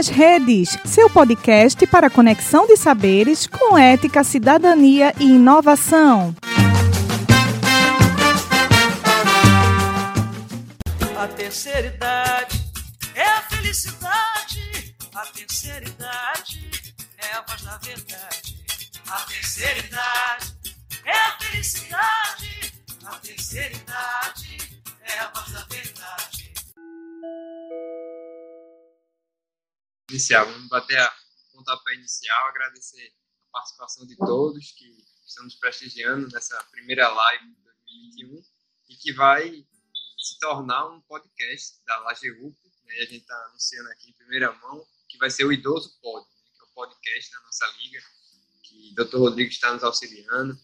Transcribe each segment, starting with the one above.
nas Redes, seu podcast para conexão de saberes com ética, cidadania e inovação. A terceira idade é a felicidade. A terceira idade é a voz da verdade. A terceira idade é a felicidade. A terceira idade é a voz da verdade. Inicial, vamos bater a pontapé inicial, agradecer a participação de todos que estão nos prestigiando nessa primeira live de 2021 e que vai se tornar um podcast da LageUP, né? a gente está anunciando aqui em primeira mão que vai ser o Idoso Pod, né? que é o podcast da nossa liga, que o Dr. Rodrigo está nos auxiliando,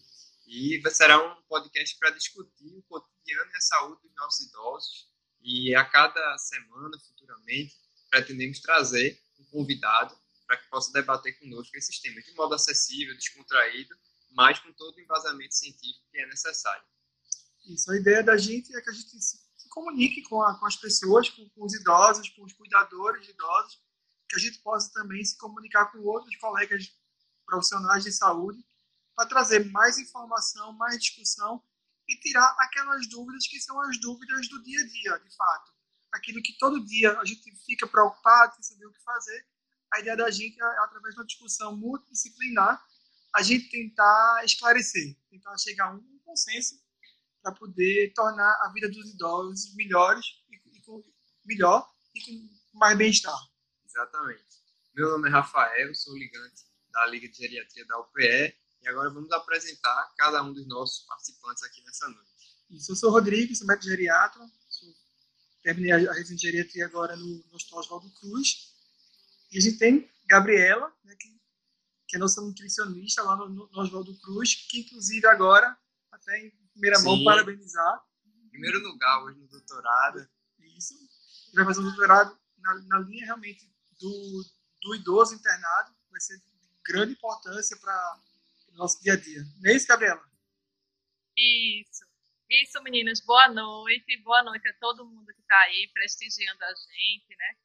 e será um podcast para discutir o cotidiano e a saúde dos nossos idosos, e a cada semana, futuramente, pretendemos trazer um convidado para que possa debater conosco esses temas de modo acessível, descontraído, mas com todo o embasamento científico que é necessário. Isso, a ideia da gente é que a gente se comunique com, a, com as pessoas, com, com, os idosos, com os cuidadores de idosos, que a gente possa também se comunicar com outros colegas profissionais de saúde para trazer mais informação, mais discussão e tirar aquelas dúvidas que são as dúvidas do dia a dia, de fato. Aquilo que todo dia a gente fica preocupado, sem saber o que fazer. A ideia da gente é, através de uma discussão multidisciplinar, a gente tentar esclarecer, tentar chegar a um consenso para poder tornar a vida dos idosos melhores e, e com, melhor e com mais bem-estar. Exatamente. Meu nome é Rafael, sou ligante da Liga de Geriatria da UPE e agora vamos apresentar cada um dos nossos participantes aqui nessa noite. Isso, eu sou Rodrigo, sou médico geriatra, terminei a residência de geriatria agora no, no Hospital Oswaldo Cruz. E a gente tem Gabriela, né, que, que é nossa nutricionista lá no, no Oswaldo Cruz, que inclusive agora, até em primeira Sim. mão, parabenizar. Primeiro lugar hoje no doutorado. Isso. Vai fazer um doutorado na, na linha realmente do, do idoso internado. Vai ser de grande importância para o nosso dia a dia. Não é isso, Gabriela? Isso. Isso, meninas. Boa noite. Boa noite a todo mundo que está aí prestigiando a gente, né?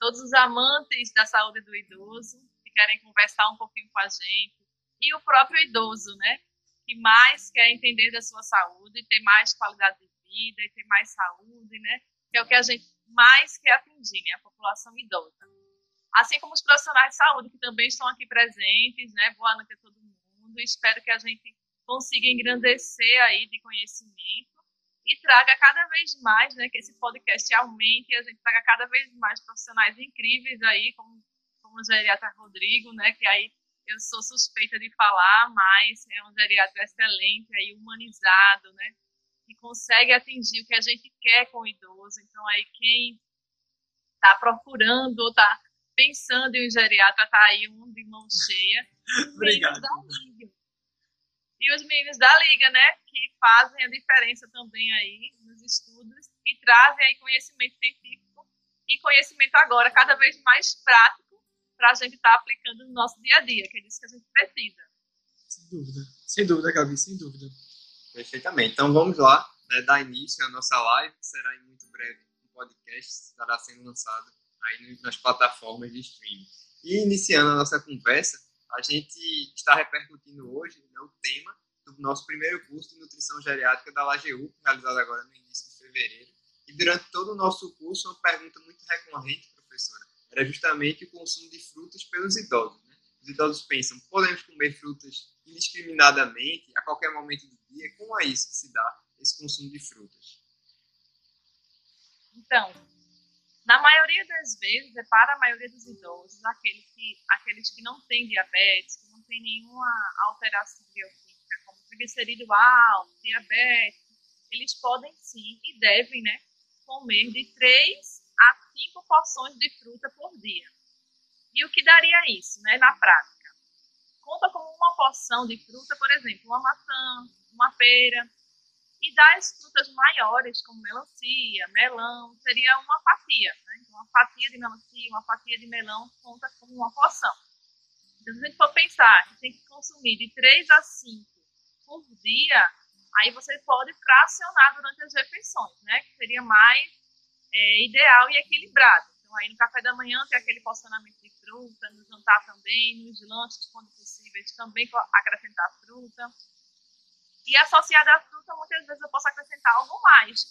Todos os amantes da saúde do idoso que querem conversar um pouquinho com a gente. E o próprio idoso, né? que mais quer entender da sua saúde, ter mais qualidade de vida e ter mais saúde, né? Que é o que a gente mais quer atingir, né? A população idosa. Assim como os profissionais de saúde que também estão aqui presentes, né? Boa noite a todo mundo. Espero que a gente consiga engrandecer aí de conhecimento e traga cada vez mais, né? Que esse podcast aumente e a gente traga cada vez mais profissionais incríveis aí, como, como o geriatra Rodrigo, né? Que aí eu sou suspeita de falar, mas é um geriatra excelente, aí humanizado, né? Que consegue atingir o que a gente quer com o idoso. Então, aí quem está procurando ou está pensando em um geriatra, está aí um de mão cheia. Obrigado. E os meninos da Liga, né? Que fazem a diferença também aí nos estudos e trazem aí conhecimento científico e conhecimento agora cada vez mais prático para a gente estar tá aplicando no nosso dia a dia, que é disso que a gente precisa. Sem dúvida, sem dúvida, Gabi, sem dúvida. Perfeitamente. Então vamos lá, né, dar início à nossa live, que será em muito breve um podcast, estará sendo lançado aí nas plataformas de streaming. E iniciando a nossa conversa, a gente está repercutindo hoje né, o tema do nosso primeiro curso de nutrição geriátrica da LAGEU, realizado agora no início de fevereiro. E durante todo o nosso curso, uma pergunta muito recorrente, professora, era justamente o consumo de frutas pelos idosos. Né? Os idosos pensam, podemos comer frutas indiscriminadamente, a qualquer momento do dia? Como é isso que se dá, esse consumo de frutas? Então, na maioria das vezes, é para a maioria dos idosos, aqueles que, aqueles que não têm diabetes, que não têm nenhuma alteração bioquímica, como triglicerídeo alto, diabetes, eles podem sim e devem né, comer de 3 a cinco porções de fruta por dia. E o que daria isso, né, na prática? Conta como uma porção de fruta, por exemplo, uma maçã, uma pera, e das frutas maiores, como melancia, melão, seria uma fatia. Né? Então, uma fatia de melancia, uma fatia de melão conta como uma porção. Então, se a gente for pensar que tem que consumir de 3 a 5 por dia, aí você pode fracionar durante as refeições, né? Que seria mais é, ideal e equilibrado. Então, aí no café da manhã tem aquele porcionamento de fruta, no jantar também, nos lanches, quando possível, também acrescentar fruta. E associada à fruta, muitas vezes eu posso acrescentar algo mais,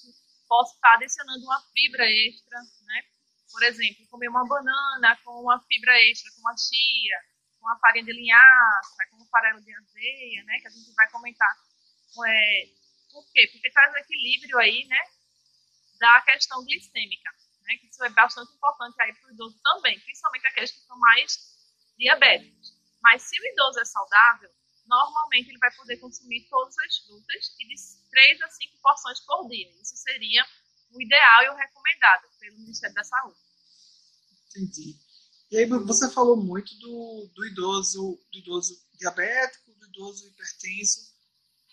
posso estar adicionando uma fibra extra, né? Por exemplo, comer uma banana com uma fibra extra, com uma chia, com a farinha de linhaça, com o farelo de aveia, né? Que a gente vai comentar. É, por quê? Porque traz um equilíbrio aí, né? Da questão glicêmica, né? Que isso é bastante importante aí para o idoso também, principalmente aqueles que são mais diabéticos. Mas se o idoso é saudável, normalmente ele vai poder consumir todas as frutas e de 3 a 5 porções por dia. Isso seria o ideal e o recomendado pelo Ministério da Saúde. Entendi. E aí você falou muito do, do idoso, do idoso diabético, do idoso hipertenso.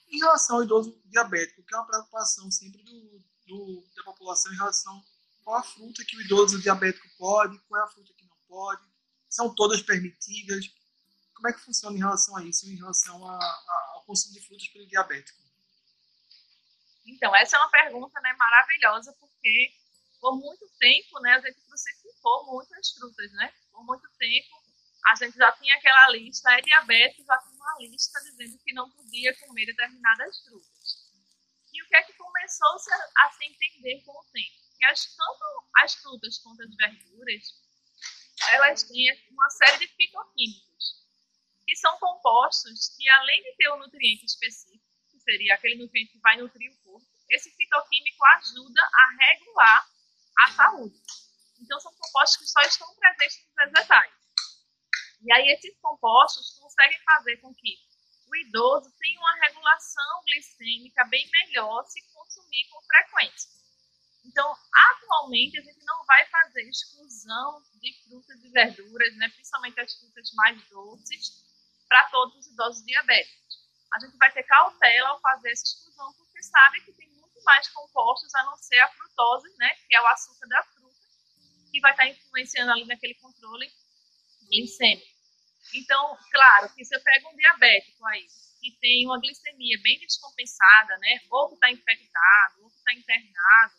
Em relação ao idoso diabético, que é uma preocupação sempre do, do, da população em relação qual a fruta que o idoso diabético pode, qual é a fruta que não pode, são todas permitidas, como é que funciona em relação a isso, em relação a, a, ao consumo de frutas pelo diabético? Então, essa é uma pergunta né, maravilhosa, porque por muito tempo né, a gente crucificou muitas frutas. Né? Por muito tempo a gente já tinha aquela lista, é diabetes, já tinha uma lista dizendo que não podia comer determinadas frutas. E o que é que começou a se entender com o tempo? Que as, tanto as frutas quanto as verduras, elas têm uma série de fitoquímicos que são compostos que, além de ter um nutriente específico, que seria aquele nutriente que vai nutrir o corpo, esse fitoquímico ajuda a regular a saúde. Então, são compostos que só estão presentes nos vegetais. E aí, esses compostos conseguem fazer com que o idoso tenha uma regulação glicêmica bem melhor se consumir com frequência. Então, atualmente, a gente não vai fazer exclusão de frutas e verduras, né, principalmente as frutas mais doces, para todos os idosos diabéticos. A gente vai ter cautela ao fazer essa exclusão, porque sabe que tem muito mais compostos a não ser a frutose, né, que é o açúcar da fruta, que vai estar influenciando ali naquele controle glicêmico. Então, claro, que se eu pego um diabético aí, que tem uma glicemia bem descompensada, né, ou que está infectado, ou que está internado,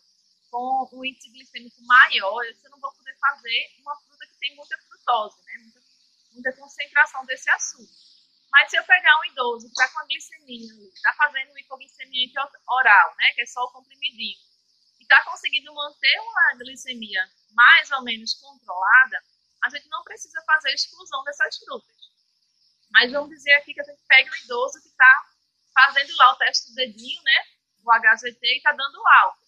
com um índice glicêmico maior, eu não vou poder fazer uma fruta que tem muita frutose, né, muita concentração desse açúcar. Mas se eu pegar um idoso que está com a glicemia, está fazendo hipoglicemia oral, né, que é só o comprimidinho, e está conseguindo manter uma glicemia mais ou menos controlada, a gente não precisa fazer exclusão dessas frutas. Mas vamos dizer aqui que a gente pega um idoso que está fazendo lá o teste do dedinho, né, o HGT, e está dando alto.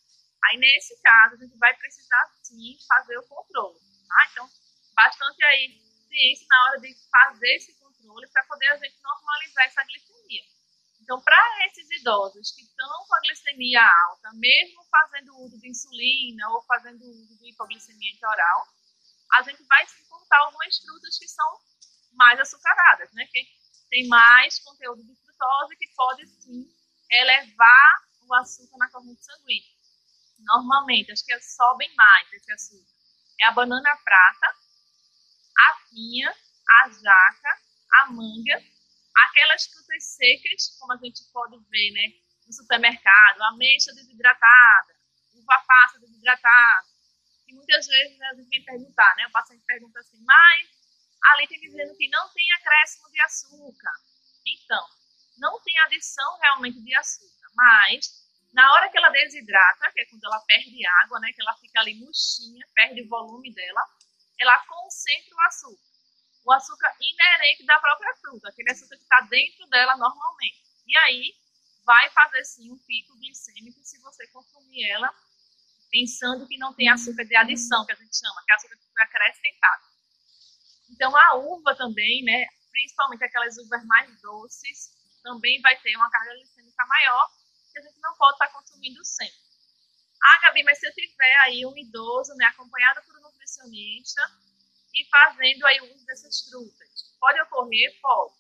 Aí, nesse caso, a gente vai precisar, sim, fazer o controle. Tá? Então, bastante aí ciência na hora de fazer esse controle para poder a gente normalizar essa glicemia. Então, para esses idosos que estão com a glicemia alta, mesmo fazendo uso de insulina ou fazendo uso de hipoglicemia oral, a gente vai se contar algumas frutas que são mais açucaradas, né? Que tem mais conteúdo de frutose que pode sim elevar o açúcar na corrente sanguínea. Normalmente, as que sobem mais esse açúcar é a banana prata, a jaca, a manga, aquelas frutas secas, como a gente pode ver né, no supermercado, ameixa desidratada, uva passa desidratada, que muitas vezes né, a gente vem perguntar, né, o paciente pergunta assim, mas ali tem dizendo que não tem acréscimo de açúcar. Então, não tem adição realmente de açúcar, mas na hora que ela desidrata, que é quando ela perde água, né, que ela fica ali murchinha, perde o volume dela, ela concentra o açúcar. O açúcar inerente da própria fruta, aquele açúcar que está dentro dela normalmente. E aí vai fazer sim um pico glicêmico se você consumir ela pensando que não tem açúcar de adição, que a gente chama, que é açúcar que foi acrescentado. Então a uva também, né, principalmente aquelas uvas mais doces, também vai ter uma carga glicêmica maior, que a gente não pode estar consumindo sempre. Ah, Gabi, mas se eu tiver aí um idoso, né, acompanhado por nutricionista e fazendo aí uso dessas frutas. Pode ocorrer? Pode.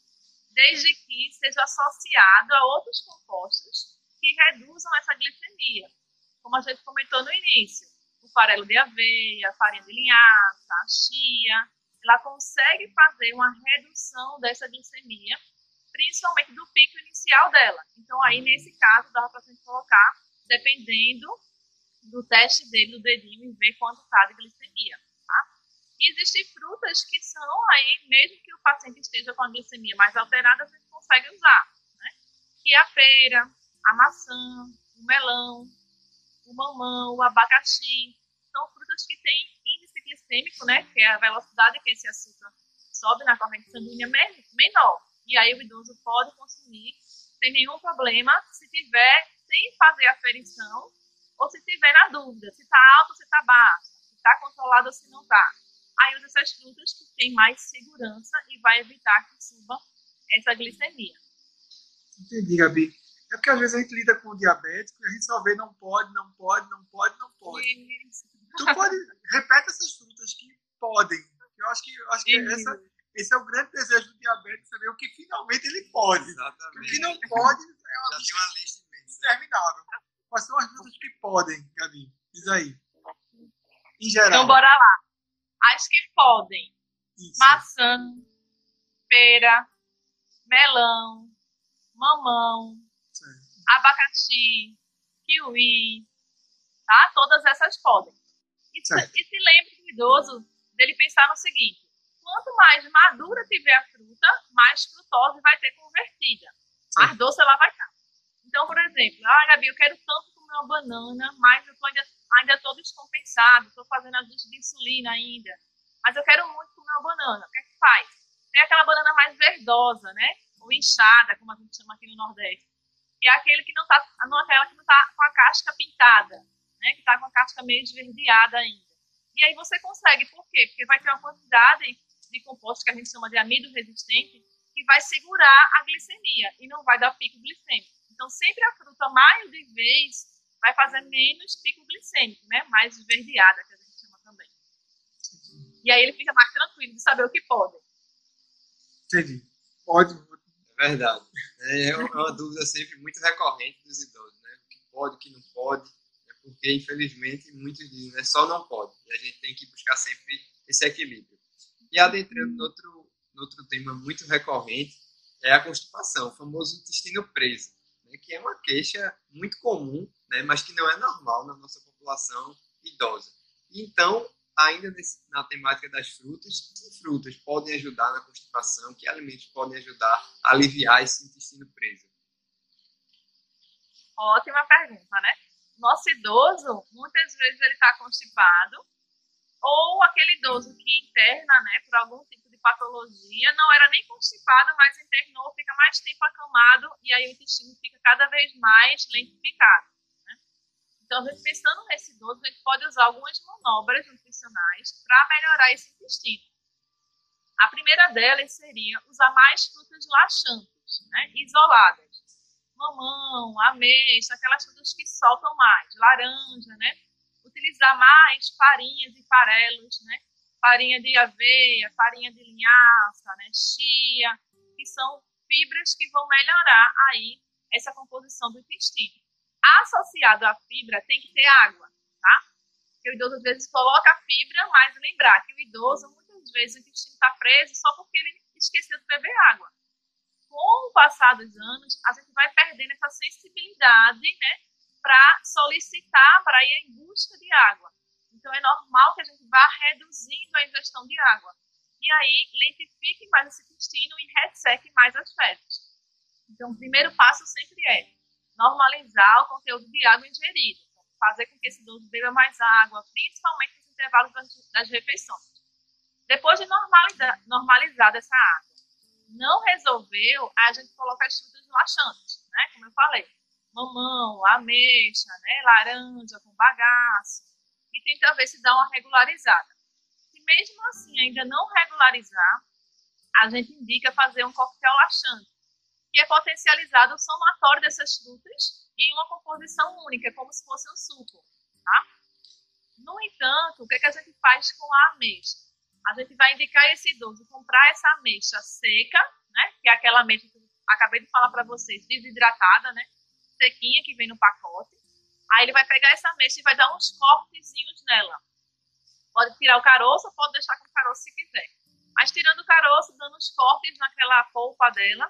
Desde que seja associado a outros compostos que reduzam essa glicemia. Como a gente comentou no início, o farelo de aveia, a farinha de linhaça, a chia, ela consegue fazer uma redução dessa glicemia, principalmente do pico inicial dela. Então, aí, nesse caso, dá para a gente colocar, dependendo do teste dele, do dedinho, e ver quanto está de glicemia. Existem frutas que são aí, mesmo que o paciente esteja com a glicemia mais alterada, a gente consegue usar, né? Que é a pera, a maçã, o melão, o mamão, o abacaxi. São frutas que têm índice glicêmico, né? Que é a velocidade que esse açúcar sobe na corrente sanguínea menor. E aí o idoso pode consumir sem nenhum problema, se tiver sem fazer aferição ou se tiver na dúvida, se está alto ou se está baixo, se está controlado ou se não está. Aí usa essas frutas que têm mais segurança e vai evitar que suba essa glicemia. Entendi, Gabi. É porque às vezes a gente lida com o diabético e a gente só vê não pode, não pode, não pode, não pode. Isso. Tu pode, repete essas frutas que podem. Eu acho que, eu acho que essa, esse é o grande desejo do diabético, saber o que finalmente ele pode. Exatamente. O que não pode é uma Já lista tem uma lista interminável. Quais são as frutas que podem, Gabi? Diz aí. Em geral. Então bora lá. As que podem. Isso. Maçã, pera, melão, mamão, Certo. abacaxi, kiwi, tá? Todas essas podem. E, se- e se lembre do idoso dele pensar no seguinte: quanto mais madura tiver a fruta, mais frutose vai ter convertida. Mais doce ela vai estar. Então, por exemplo, ah, Gabi, eu quero tanto comer uma banana, mas eu tô ainda ainda estou descompensado, estou fazendo ajuste de insulina ainda, mas eu quero muito comer uma banana. O que é que faz? Tem aquela banana mais verdosa, né? Ou inchada, como a gente chama aqui no Nordeste que é aquele que não tá, não aquela que não tá com a casca pintada, né? Que tá com a casca meio esverdeada ainda. E aí você consegue, por quê? Porque vai ter uma quantidade de composto que a gente chama de amido resistente que vai segurar a glicemia e não vai dar pico glicêmico. Então sempre a fruta mais de vez vai fazer menos pico glicêmico, né? Mais esverdeada, que a gente chama também. E aí ele fica mais tranquilo de saber o que pode. Entendi. Pode. É verdade. É uma dúvida sempre muito recorrente dos idosos, né? O que pode, o que não pode. É porque, infelizmente, muitos dizem, né? Só não pode. E a gente tem que buscar sempre esse equilíbrio. E adentrando no outro, no outro tema muito recorrente, é a constipação, o famoso intestino preso, né? que é uma queixa muito comum, né? mas que não é normal na nossa população idosa. Então, ainda nesse, na temática das frutas, que frutas podem ajudar na constipação, que alimentos podem ajudar a aliviar esse intestino preso? Ótima pergunta, né? Nosso idoso, muitas vezes ele está constipado, ou aquele idoso que interna, né, por algum tipo de patologia, não era nem constipado, mas internou, fica mais tempo acamado e aí o intestino fica cada vez mais lentificado. Né? Então, a gente pensando nesse idoso, a gente pode usar algumas manobras nutricionais para melhorar esse intestino. A primeira delas seria usar mais frutas laxantes, né, isoladas mamão, ameixa, aquelas frutas que soltam mais, laranja, né? Utilizar mais farinhas e farelos, né? Farinha de aveia, farinha de linhaça, né? Chia, que são fibras que vão melhorar aí essa composição do intestino. Associado à fibra tem que ter água, tá? Porque o idoso às vezes coloca a fibra, mas lembrar que o idoso muitas vezes o intestino está preso só porque ele esqueceu de beber água com o passar dos anos, a gente vai perdendo essa sensibilidade, né, para solicitar, para ir em busca de água. Então, é normal que a gente vá reduzindo a ingestão de água. E aí, lentifique mais esse intestino e resseque mais as fezes. Então, o primeiro passo sempre é normalizar o conteúdo de água ingerido. Fazer com que esse idoso beba mais água, principalmente nos intervalos das, refeições. Depois de normalizar, normalizar essa água, não resolveu, a gente coloca as frutas laxantes, né? Como eu falei, mamão, ameixa, né? Laranja com bagaço e tenta ver se dá uma regularizada. Se mesmo assim ainda não regularizar, a gente indica fazer um coquetel laxante, que é potencializado o somatório dessas frutas em uma composição única, como se fosse um suco, tá? No entanto, o que, é que a gente faz com a ameixa? a gente vai indicar esse idoso comprar essa ameixa seca, né? Que é aquela ameixa que eu acabei de falar para vocês, desidratada, né? Sequinha que vem no pacote. Aí ele vai pegar essa ameixa e vai dar uns cortezinhos nela. Pode tirar o caroço pode deixar com o caroço se quiser. Mas tirando o caroço, dando uns cortes naquela polpa dela,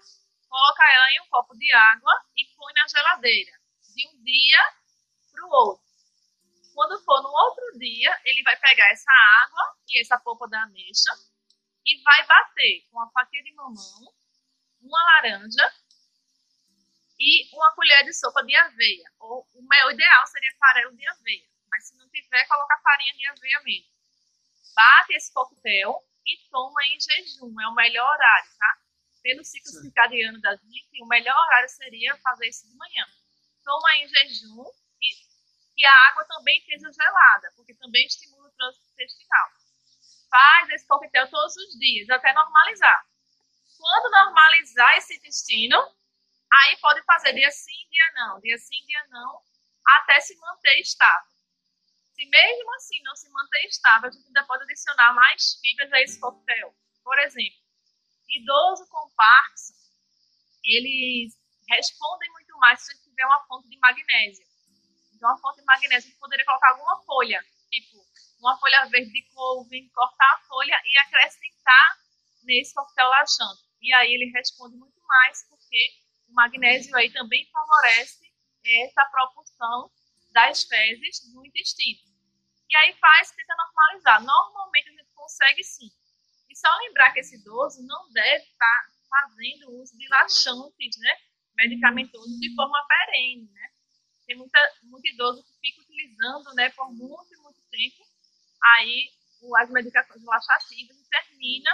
coloca ela em um copo de água e põe na geladeira. De um dia para o outro. Quando for no outro dia, ele vai pegar essa água e essa polpa da ameixa e vai bater com uma fatia de mamão, uma laranja e uma colher de sopa de aveia. Ou o meu ideal seria farelo de aveia, mas se não tiver, coloca farinha de aveia mesmo. Bate esse coquetel e toma em jejum, é o melhor horário, tá? Pelo ciclo Sim. circadiano da gente, o melhor horário seria fazer isso de manhã. Toma em jejum e, e a água também esteja gelada, porque também estimula o trânsito intestinal. Faz esse coquetel todos os dias, até normalizar. Quando normalizar esse intestino, aí pode fazer dia sim, dia não, dia sim, dia não, até se manter estável. Se mesmo assim não se manter estável, a gente ainda pode adicionar mais fibras a esse coquetel. Por exemplo, idoso com Parkinson, eles respondem muito mais se tiver uma fonte de magnésio. Então, a fonte de magnésio, a gente poderia colocar alguma folha, tipo uma folha verde de couve, cortar a folha e acrescentar nesse coquetel laxante. E aí ele responde muito mais, porque o magnésio aí também favorece essa propulsão das fezes no intestino. E aí faz, tenta normalizar. Normalmente a gente consegue sim. E só lembrar que esse idoso não deve estar fazendo uso de laxantes, né? Medicamentosos de forma perene, né? Tem muita, muito idoso que fica utilizando, né, por muito, muito tempo, aí as medicações laxativas e termina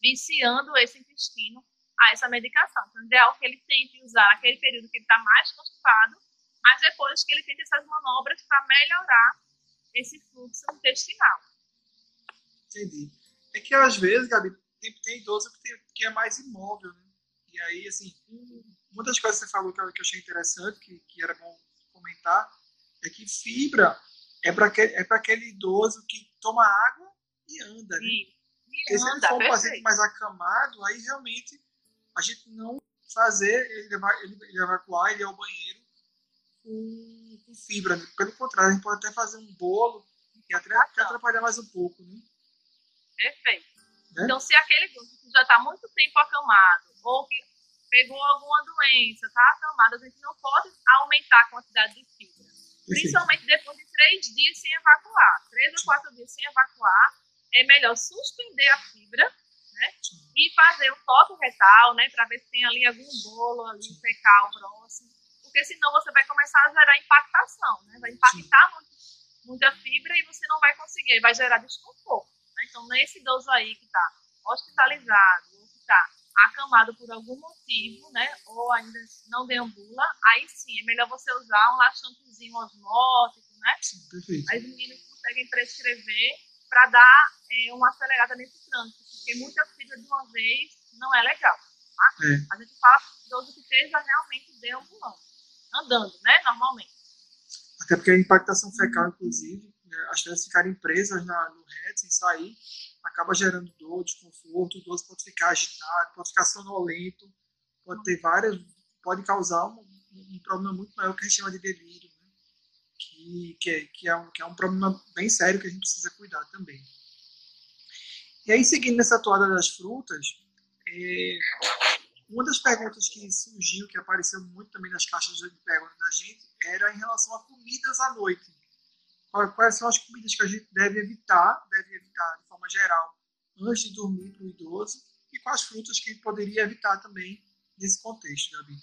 viciando esse intestino a essa medicação. Então, é ideal que ele tente usar aquele período que ele está mais constipado mas depois que ele tenta essas manobras para melhorar esse fluxo intestinal. Entendi. É que às vezes, Gabi, tem, tem idoso que, tem, que é mais imóvel, né? E aí, assim, uma das coisas que você falou que eu, que eu achei interessante, que, que era bom comentar, é que fibra é para aquele, é aquele idoso que toma água e anda, né? E, e anda, se ele for um paciente mais acamado, aí realmente a gente não fazer ele, ele, ele evacuar, ele ir ao banheiro com, com fibra. Né? Pelo contrário, a gente pode até fazer um bolo e até, até atrapalhar mais um pouco. Né? Perfeito. Né? Então, se aquele grupo que já está muito tempo acamado ou que pegou alguma doença, está acamado, a gente não pode aumentar a quantidade de fibra. Principalmente depois de três dias sem evacuar. Três ou quatro dias sem evacuar, é melhor suspender a fibra né? E fazer um toque retal, né? Para ver se tem ali algum bolo ali fecal próximo porque senão você vai começar a gerar impactação, né? Vai impactar muito, muita fibra e você não vai conseguir, vai gerar desconforto. Então, nesse idoso aí que está hospitalizado ou que está acamado por algum motivo, né? Ou ainda não deambula, aí sim, é melhor você usar um laxantezinho osmótico, né? Sim, perfeito. As meninas conseguem prescrever para dar é, uma acelerada nesse trânsito, porque muita fibra de uma vez não é legal. Tá? É. A gente fala idoso que esteja realmente deambulando andando, né, normalmente. Até porque a impactação fecal, inclusive, as fezes ficarem presas na, no reto sem sair, acaba gerando dor, desconforto, o idoso pode ficar agitado, pode ficar sonolento, pode ter várias, pode causar um, um problema muito maior que a gente chama de delírio, né? que, que, é, que, é um, que é um problema bem sério que a gente precisa cuidar também. E aí, seguindo nessa toada das frutas, é, uma das perguntas que surgiu, que apareceu muito também nas caixas de perguntas da gente, era em relação a comidas à noite. Quais são as comidas que a gente deve evitar, deve evitar de forma geral, antes de dormir para o idoso, e quais frutas que poderia evitar também nesse contexto, Gabi?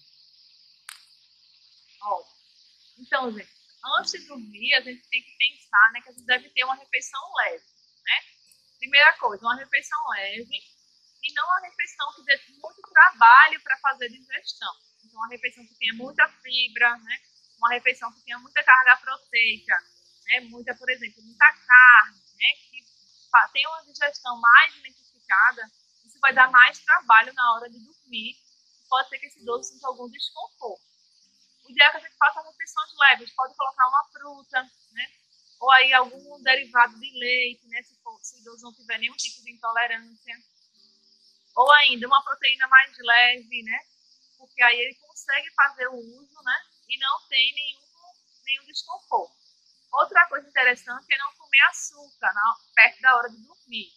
Então, gente, antes de dormir, a gente tem que pensar né, que a gente deve ter uma refeição leve. Né? Primeira coisa, uma refeição leve e não uma refeição que dê muito trabalho para fazer digestão. Então, uma refeição que tenha muita fibra, né? uma refeição que tenha muita carga proteica, né? muita, por exemplo, muita carne, né? que tenha uma digestão mais identificada, isso vai dar mais trabalho na hora de dormir. Pode ser que esse idoso sinta algum desconforto. O ideal é que a gente faça refeições leves, pode colocar uma fruta, né? ou aí algum derivado de leite, né? se, for, se o idoso não tiver nenhum tipo de intolerância ou ainda uma proteína mais leve, né? Porque aí ele consegue fazer o uso, né? E não tem nenhum, nenhum desconforto. Outra coisa interessante é não comer açúcar na, perto da hora de dormir.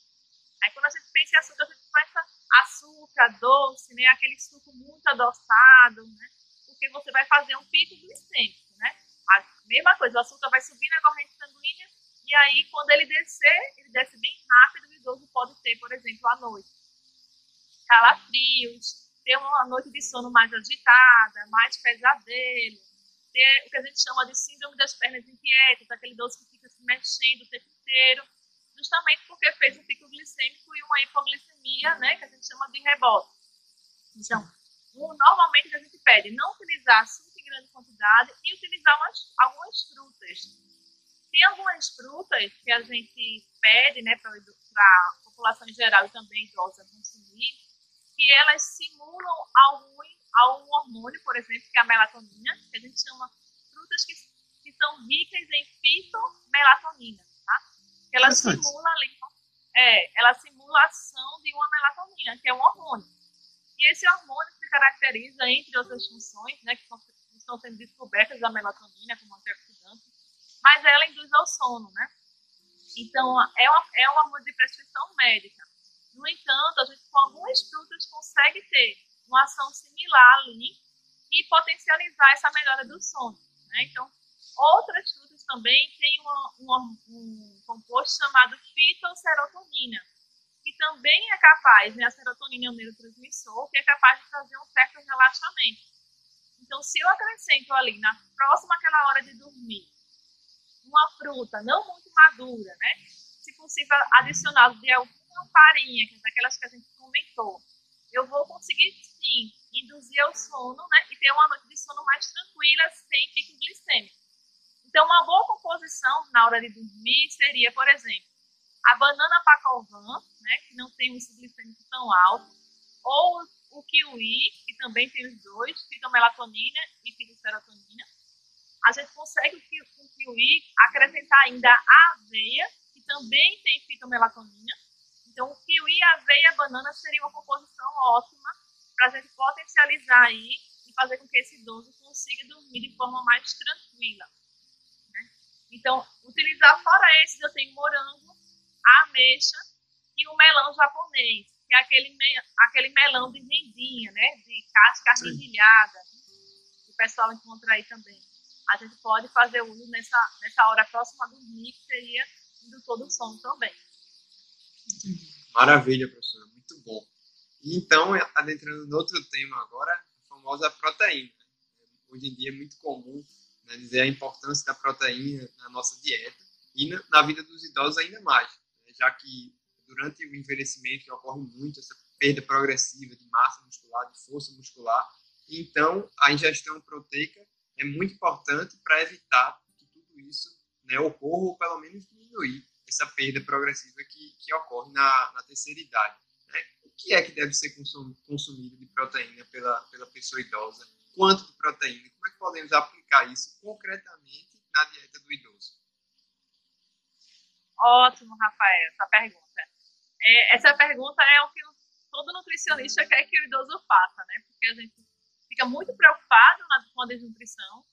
Aí quando a gente pensa em açúcar, a gente pensa açúcar, doce, né? Aquele suco muito adoçado, né? Porque você vai fazer um pico glicêmico, né? Mesma coisa, o açúcar vai subir na corrente sanguínea e aí, quando ele descer, ele desce bem rápido. O idoso pode ter, por exemplo, à noite, calafrios, ter uma noite de sono mais agitada, mais pesadelo, ter o que a gente chama de síndrome das pernas inquietas, aquele idoso que fica se mexendo o tempo inteiro, justamente porque fez um pico glicêmico e uma hipoglicemia, né, que a gente chama de rebote. Então, normalmente a gente pede não utilizar açúcar em grande quantidade e utilizar umas, algumas frutas. Tem algumas frutas que a gente pede né, para a população em geral e também idosa consumir, que elas simulam algum, algum hormônio, por exemplo, que é a melatonina, que a gente chama frutas que, que são ricas em fitomelatonina, tá? Que ela simula ali, é, ela simula a ação de uma melatonina, que é um hormônio. E esse hormônio se caracteriza, entre outras funções, né, que, são, que estão sendo descobertas da melatonina como antioxidante, mas ela induz ao sono, né? Então, é, uma, é um hormônio de prescrição médica. No entanto, a gente com algumas frutas consegue ter uma ação similar ali e potencializar essa melhora do sono. Né? Então, outras frutas também têm uma, uma, um composto chamado fitoserotonina, que também é capaz, né, a serotonina é um neurotransmissor, que é capaz de trazer um certo relaxamento. Então, se eu acrescento ali, na próxima aquela hora de dormir, uma fruta não muito madura, né? Se possível, adicionado de alguma farinha, que é daquelas que a gente comentou, eu vou conseguir, sim, induzir ao sono, né? E ter uma noite de sono mais tranquila, sem pico glicêmico. Então, uma boa composição na hora de dormir seria, por exemplo, a banana pacovan, né? Que não tem um índice glicêmico tão alto, ou o kiwi, que também tem os dois, fitomelatonina e fitoserotonina a gente consegue com o kiwi acrescentar ainda a aveia, que também tem fitomelatonina. Então, o kiwi, aveia, banana seria uma composição ótima para a gente potencializar aí e fazer com que esse idoso consiga dormir de forma mais tranquila. Né? Então, utilizar fora esses, eu tenho morango, ameixa e o melão japonês, que é aquele, me, aquele melão de rendinha, né? de casca armilhada, que o pessoal encontra aí também a gente pode fazer uso nessa, nessa hora próxima a dormir, que seria do sono também. Maravilha, professora, muito bom. Então, adentrando no outro tema agora, a famosa proteína. Hoje em dia é muito comum né, dizer a importância da proteína na nossa dieta e na, vida dos idosos ainda mais, né, já que durante o envelhecimento ocorre muito essa perda progressiva de massa muscular, de força muscular, então a ingestão proteica é muito importante para evitar que tudo isso né, ocorra ou pelo menos diminuir essa perda progressiva que, que ocorre na, na terceira idade. Que é que deve ser consumido de proteína pela, pela pessoa idosa? Quanto de proteína? Como é que podemos aplicar isso concretamente na dieta do idoso? Ótimo, Rafael, essa pergunta. É, essa pergunta é o que todo nutricionista quer que o idoso faça, né? Porque a gente fica muito preocupado com a desnutrição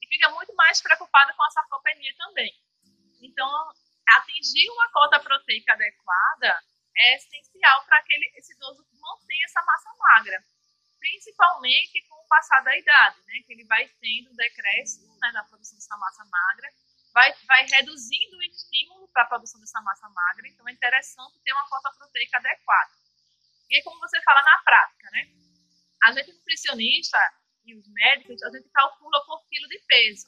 e fica muito mais preocupado com a sarcopenia também. Então, atingir uma cota proteica adequada é essencial para que ele, esse idoso mantenha essa massa magra, principalmente com o passar da idade, né, que ele vai tendo um decréscimo né, na produção dessa massa magra, vai, vai reduzindo o estímulo para a produção dessa massa magra, então é interessante ter uma cota proteica adequada. E como você fala na prática, né? A gente nutricionista e os médicos, a gente calcula por quilo de peso.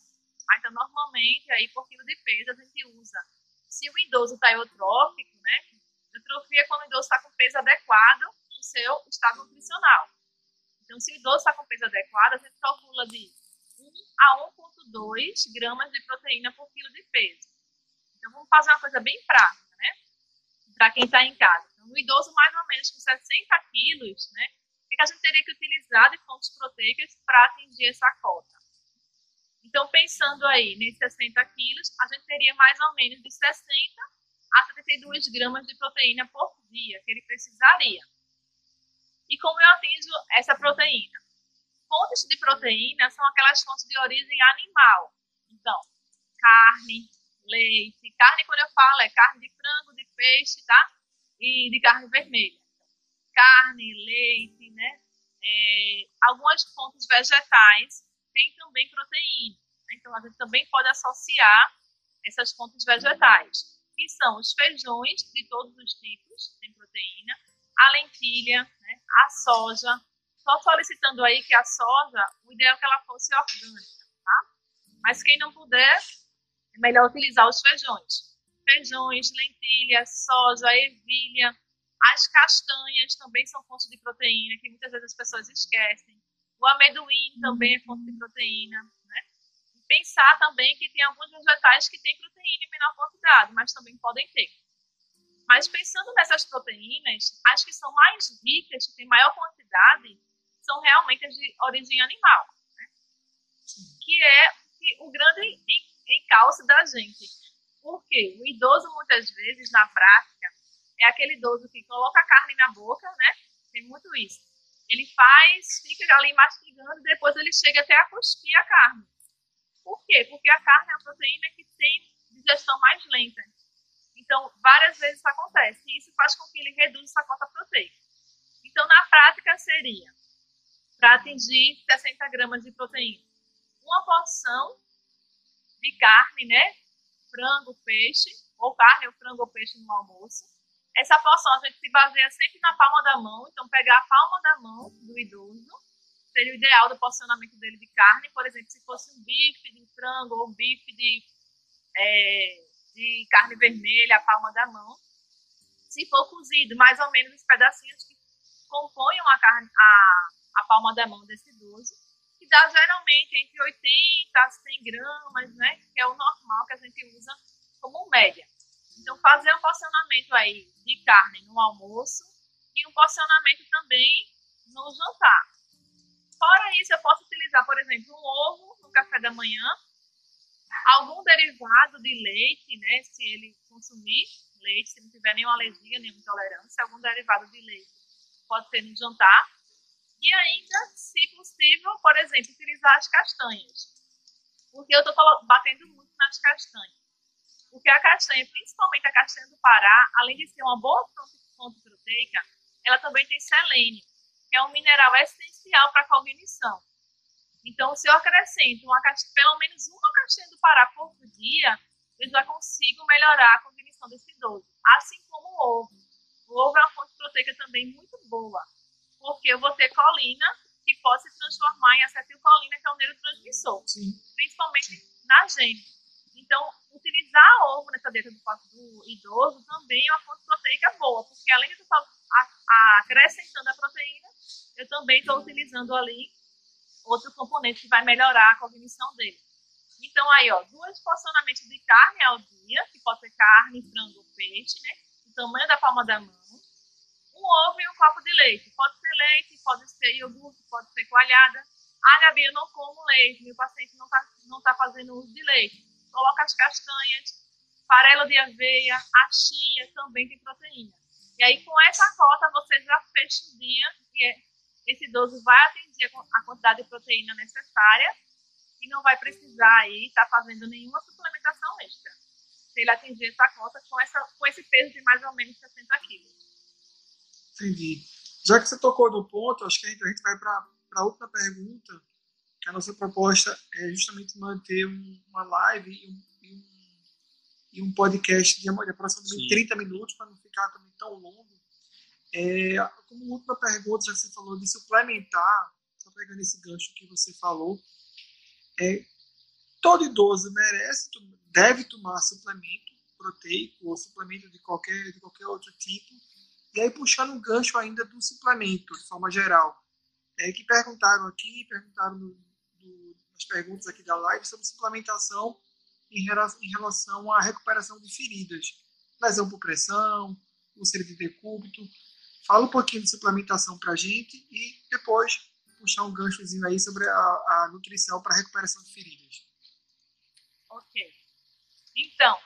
Ah, então, normalmente, aí por quilo de peso, a gente usa. Se o idoso está eutrófico, Eutrofia é quando o idoso está com peso adequado no seu estado nutricional. Então, se o idoso está com peso adequado, a gente calcula de 1 a 1,2 gramas de proteína por quilo de peso. Então, vamos fazer uma coisa bem prática, né? Para quem está em casa. Então, o idoso, mais ou menos com 60 quilos, né? que a gente teria que utilizar de fontes proteicas para atingir essa cota. Então, pensando aí nesses 60 quilos, a gente teria mais ou menos de 60 a 72 gramas de proteína por dia que ele precisaria. E como eu atingo essa proteína? Fontes de proteína são aquelas fontes de origem animal. Então, carne, leite. Carne, quando eu falo, é carne de frango, de peixe, tá? E de carne vermelha carne, leite, né? É, algumas fontes vegetais têm também proteína. Então, a gente também pode associar essas fontes vegetais, que são os feijões de todos os tipos, tem proteína, a lentilha, né, a soja. Só solicitando aí que a soja, o ideal é que ela fosse orgânica, tá? Mas quem não puder, é melhor utilizar os feijões. Feijões, lentilha, soja, ervilha. As castanhas também são fontes de proteína, que muitas vezes as pessoas esquecem. O amendoim também é fonte de proteína. E pensar também que tem alguns vegetais que têm proteína em menor quantidade, mas também podem ter. Mas pensando nessas proteínas, as que são mais ricas, que têm maior quantidade, são realmente as de origem animal. Né? Que é o grande encalce da gente. Porque o idoso, muitas vezes, na prática, é aquele idoso que coloca a carne na boca, né? Tem muito isso. Ele faz, fica ali mastigando, depois ele chega até a cuspir a carne. Por quê? Porque a carne é a proteína que tem digestão mais lenta. Então, várias vezes isso acontece. E isso faz com que ele reduza essa cota proteica. Então, na prática, seria para atingir 60 gramas de proteína. Uma porção de carne, né? Frango, peixe, ou carne, ou frango ou peixe no almoço. Essa porção a gente se baseia sempre na palma da mão, então pegar a palma da mão do idoso seria o ideal do porcionamento dele de carne. Por exemplo, se fosse um bife de frango ou um bife de é, de carne vermelha, a palma da mão. Se for cozido, mais ou menos os pedacinhos que compõem a, carne, a, a palma da mão desse idoso, que dá geralmente entre 80 a 100 gramas, né, que é o normal que a gente usa como média. Então, fazer um porcionamento aí de carne no almoço e um porcionamento também no jantar. Fora isso, eu posso utilizar, por exemplo, um ovo no café da manhã, algum derivado de leite, né, se ele consumir leite, se não tiver nenhuma alergia, nenhuma intolerância, algum derivado de leite pode ser no jantar. E ainda, se possível, por exemplo, utilizar as castanhas. Porque eu estou batendo muito nas castanhas. Porque a castanha, principalmente a castanha do Pará, além de ser uma boa fonte proteica, ela também tem selênio, que é um mineral essencial para a cognição. Então, se eu acrescento uma, pelo menos uma caixinha do Pará por dia, eu já consigo melhorar a cognição desse idoso. Assim como o ovo. O ovo é uma fonte proteica também muito boa, porque eu vou ter colina, que pode se transformar em acetilcolina, que é um neurotransmissor, Sim. principalmente na gente. Então, utilizar ovo nessa dieta do, do idoso também é uma fonte proteica boa, porque além de eu estar acrescentando a proteína, eu também estou utilizando ali outro componente que vai melhorar a cognição dele. Então, aí, ó, dois porcionamentos de carne ao dia, que pode ser carne, frango ou peixe, né? O tamanho da palma da mão. Um ovo e um copo de leite. Pode ser leite, pode ser iogurte, pode ser coalhada. Ah, Gabi, eu não como leite, meu paciente não está não tá fazendo uso de leite. Coloca as castanhas, farelo de aveia, a chia também tem proteína. E aí, com essa cota, você já fecha o dia e é esse idoso vai atingir a quantidade de proteína necessária e não vai precisar aí estar tá fazendo nenhuma suplementação extra. Se ele atingir essa cota com, essa, com esse peso de mais ou menos 60 quilos. Entendi. Já que você tocou no ponto, acho que a gente, a vai para outra pergunta, que a nossa proposta é justamente manter um, uma live e um, e um, e um podcast de aproximadamente Sim. 30 minutos, para não ficar também tão longo é, como última pergunta, já você falou de suplementar, só pegando esse gancho que você falou, é, todo idoso merece, deve tomar suplemento proteico ou suplemento de qualquer, de qualquer outro tipo. E aí, puxando um gancho ainda do suplemento, de forma geral, é, que perguntaram aqui, perguntaram no, nas perguntas aqui da live sobre suplementação em relação, em relação à recuperação de feridas, lesão por pressão, úlcera de decúbito. Fala um pouquinho de suplementação para a gente e depois puxar um ganchozinho aí sobre a, a nutrição para recuperação de feridas. Ok. Então,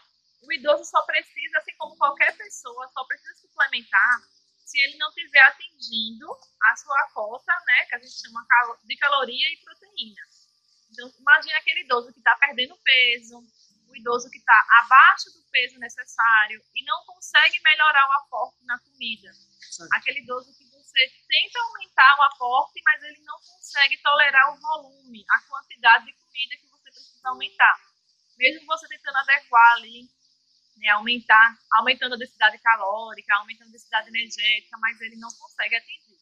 o idoso só precisa, assim como qualquer pessoa, só precisa suplementar se ele não estiver atingindo a sua cota, né, que a gente chama de caloria e proteína. Então, imagine aquele idoso que está perdendo peso, o idoso que está abaixo do peso necessário e não consegue melhorar o aporte na comida Aquele idoso que você tenta aumentar o aporte, mas ele não consegue tolerar o volume, a quantidade de comida que você precisa precisa aumentar. Mesmo você tentando adequar ali, né, aumentar, aumentando a densidade calórica, aumentando a densidade energética, mas ele não consegue atingir.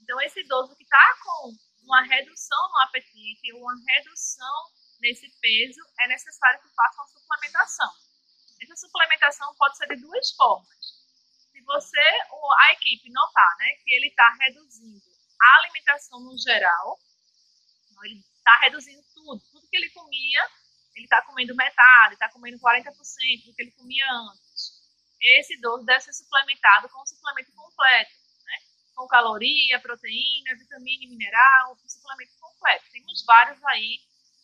Então, esse idoso que está com uma redução no apetite, uma redução nesse peso, é necessário que faça uma suplementação. Essa suplementação pode ser de duas formas. Se você, a equipe notar né, que ele está reduzindo a alimentação no geral, então ele está reduzindo tudo, tudo que ele comia, ele está comendo metade, está comendo 40% do que ele comia antes. Esse idoso deve ser suplementado com um suplemento completo? Com caloria, proteína, vitamina e mineral, um suplemento completo. Temos vários aí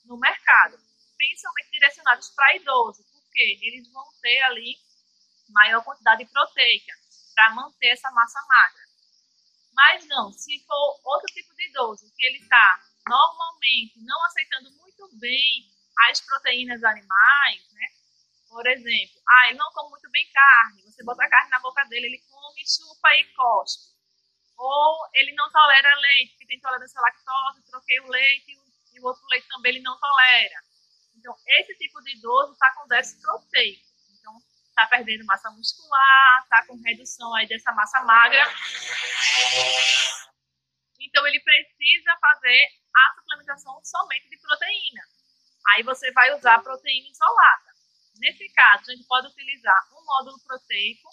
no mercado, principalmente direcionados para idoso, porque eles vão ter ali maior quantidade proteica para manter essa massa magra. Mas não, se for outro tipo de idoso, que ele está normalmente não aceitando muito bem as proteínas animais, né? Por exemplo, ah, ele não come muito bem carne, você bota a carne na boca dele, ele come, chupa e cospe. Ou ele não tolera leite, que tem intolerância à lactose, troquei o leite e o outro leite também ele não tolera. Então, esse tipo de idoso está com déficit proteico. Então, está perdendo massa muscular, está com redução aí dessa massa magra. Então, ele precisa fazer a suplementação somente de proteína. Aí você vai usar proteína isolada. Nesse caso, a gente pode utilizar um módulo proteico,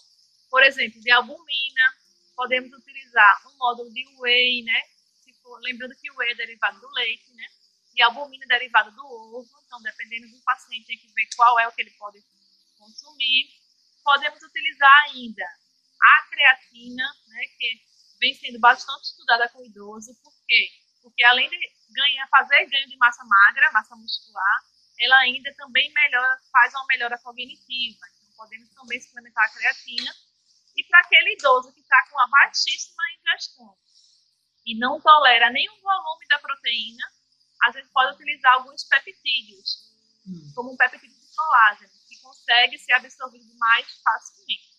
por exemplo, de albumina, podemos utilizar um módulo de whey, né? For, lembrando que o whey é derivado do leite, né? E a albumina é derivada do ovo, então dependendo do paciente tem que ver qual é o que ele pode consumir. Podemos utilizar ainda a creatina, né, que vem sendo bastante estudada com o idoso, por quê? Porque além de ganha, fazer ganho de massa magra, massa muscular, ela ainda também melhora, faz uma melhora cognitiva. Então, podemos também suplementar a creatina. E para aquele idoso que está com uma baixíssima ingestão e não tolera nenhum volume da proteína, a gente pode utilizar alguns peptídeos, hum. como um peptídeo de colágeno, que consegue ser absorvido mais facilmente.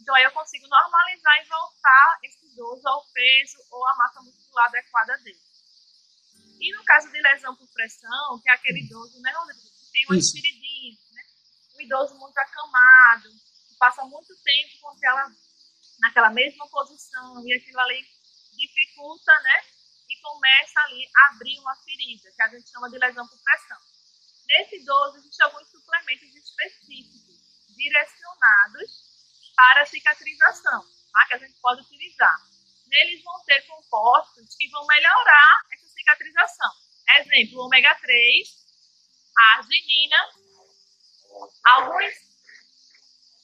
Então, aí eu consigo normalizar e voltar esse idoso ao peso ou à massa muscular adequada dele. E no caso de lesão por pressão, que é aquele idoso, né, que tem uma espiridite, né? Um idoso muito acamado, passa muito tempo com aquela, naquela mesma posição, e aquilo ali dificulta, né? E começa ali a abrir uma ferida, que a gente chama de lesão por pressão. Nesse idoso, existem alguns suplementos específicos, direcionados para cicatrização, tá? que a gente pode utilizar. Neles vão ter compostos que vão melhorar essa cicatrização. Exemplo, ômega 3, arginina, alguns,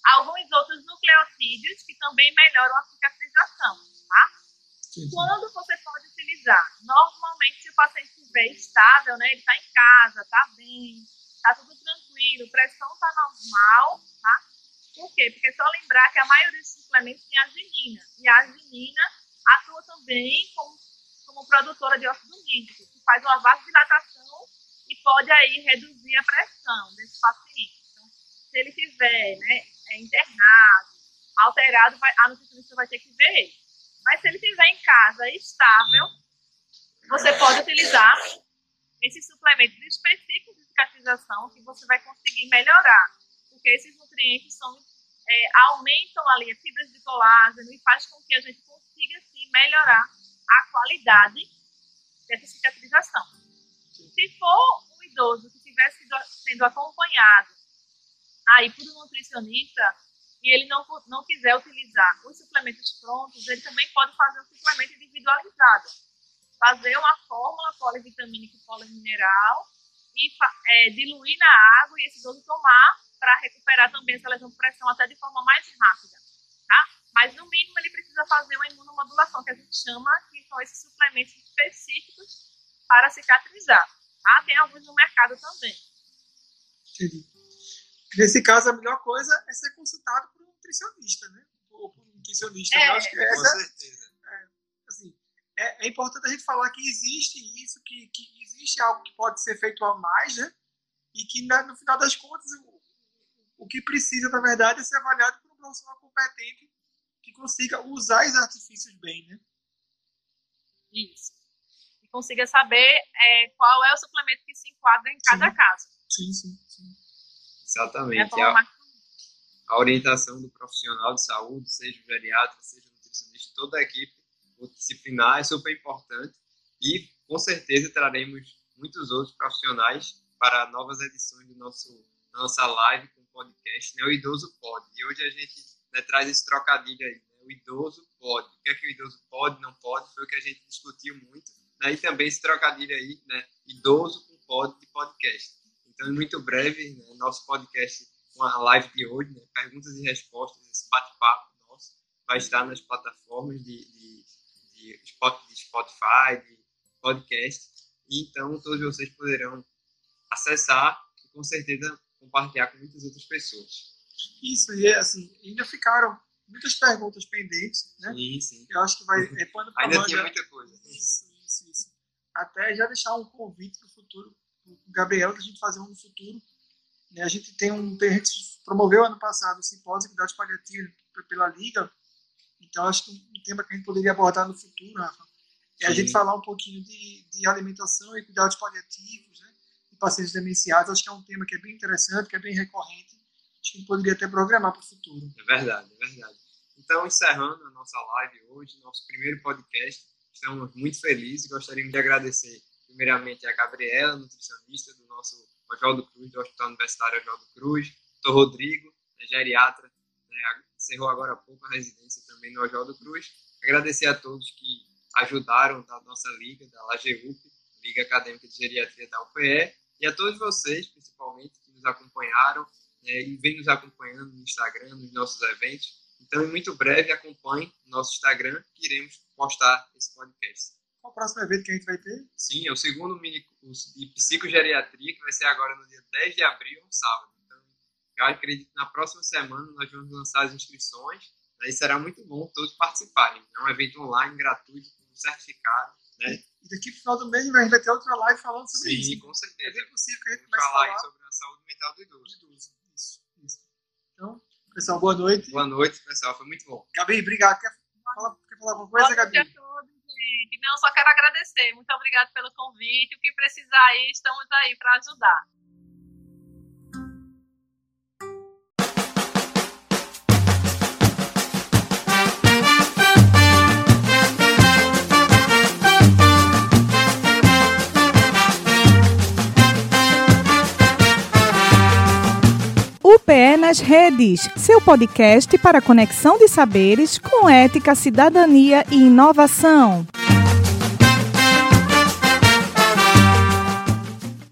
alguns outros nucleotídeos que também melhoram a cicatrização, tá? Quando você pode utilizar? Normalmente, se o paciente estiver estável, né, ele está em casa, está bem, está tudo tranquilo, pressão está normal, tá? Por quê? Porque é só lembrar que a maioria dos suplementos tem arginina, e a arginina atua também como como produtora de óxido nítrico, que faz uma vasodilatação e pode aí reduzir a pressão desse paciente. Então, se ele tiver né, é internado, alterado, vai, a nutricionista vai ter que ver ele. Mas se ele estiver em casa estável, você pode utilizar esses suplementos específicos de cicatrização que você vai conseguir melhorar, porque esses nutrientes são, é, aumentam ali as fibras de colágeno e faz com que a gente consiga sim melhorar a qualidade dessa cicatrização. Se for um idoso que estiver sendo acompanhado aí por um nutricionista e ele não, não quiser utilizar os suplementos prontos, ele também pode fazer um suplemento individualizado. Fazer uma fórmula polivitamínica e polimineral e é, diluir na água e esse idoso tomar para recuperar também essa lesão de pressão até de forma mais rápida. Tá? Mas, no mínimo, ele precisa fazer uma imunomodulação, que a gente chama, que são esses suplementos específicos para cicatrizar. Tá? Tem alguns no mercado também. Entendi. Nesse caso, a melhor coisa é ser consultado por um nutricionista, né? Ou por um nutricionista. É, Eu acho que essa, Com certeza. é, assim, é, é, importante a gente falar que existe isso, que, que existe algo que pode ser feito a mais, né? E que, no final das contas, o, o que precisa, na verdade, é ser avaliado por um profissional competente que consiga usar os artifícios bem, né? Isso. E consiga saber é, qual é o suplemento que se enquadra em cada Sim. caso. Sim, sim, É Exatamente. bom, A- a orientação do profissional de saúde, seja o geriatra, seja o nutricionista, toda a equipe multidisciplinar é super importante e com certeza traremos muitos outros profissionais para novas edições do nosso da nossa live com podcast, né? O idoso pode. E hoje a gente né, traz esse trocadilho aí, né? O idoso pode. O que é que o idoso pode, não pode? Foi o que a gente discutiu muito. Né? E também esse trocadilho aí, né? Idoso com pod de podcast. Então, muito breve, né, nosso podcast com a live de hoje, né, perguntas e respostas, esse bate-papo nosso, vai estar nas plataformas de, de, de, Spot- de Spotify, de podcast. E, então, todos vocês poderão acessar e, com certeza, compartilhar com muitas outras pessoas. Isso, e assim, ainda ficaram muitas perguntas pendentes, né? Sim, sim. Eu acho que vai é Ainda manga. tinha muita coisa. Isso, isso, isso. Até já deixar um convite para o futuro, o Gabriel, da gente fazer um no futuro. Né, a gente tem um. tem- A gente promoveu ano passado o simpósio de cuidados paliativos pela Liga. Então, acho que um tema que a gente poderia abordar no futuro, Rafa, é a Sim. gente falar um pouquinho de, de alimentação e cuidados paliativos, né? De pacientes demenciados. Acho que é um tema que é bem interessante, que é bem recorrente. Acho que a gente poderia até programar para o futuro. É verdade, é verdade. Então, encerrando a nossa live hoje, nosso primeiro podcast, estamos muito felizes. Gostaríamos de agradecer, primeiramente, a Gabriela, nutricionista do nosso Oswaldo Cruz, do Hospital Universitário Oswaldo Cruz, o Rodrigo, né, geriatra, né, encerrou agora há pouco a residência também no Oswaldo Cruz. Agradecer a todos que ajudaram da nossa liga, da LAGEUP, Liga Acadêmica de Geriatria da UPE, e a todos vocês, principalmente, que nos acompanharam né, e vem nos acompanhando no Instagram, nos nossos eventos. Então, em muito breve, acompanhe nosso Instagram, que iremos postar esse podcast. Qual o próximo evento que a gente vai ter? Sim, é o segundo mini curso de psicogeriatria, que vai ser agora no dia 10 de abril, um sábado. Então, eu acredito que na próxima semana nós vamos lançar as inscrições, né, e será muito bom todos participarem. É um evento online, gratuito, com certificado. Né? E daqui pro final do mês a gente vai ter outra live falando sobre Sim, isso. com É certeza. bem possível que a gente Vamos comece a falar falar aí sobre a saúde mental do idoso. de idoso. Isso, isso. Então, pessoal, boa noite. Boa noite, pessoal. Foi muito bom. Gabi, obrigado. Quer falar, quer falar alguma coisa, Gabi? Não, só quero agradecer. Muito obrigada pelo convite. O que precisar aí, estamos aí para ajudar. UPE nas redes, seu podcast para conexão de saberes com ética, cidadania e inovação.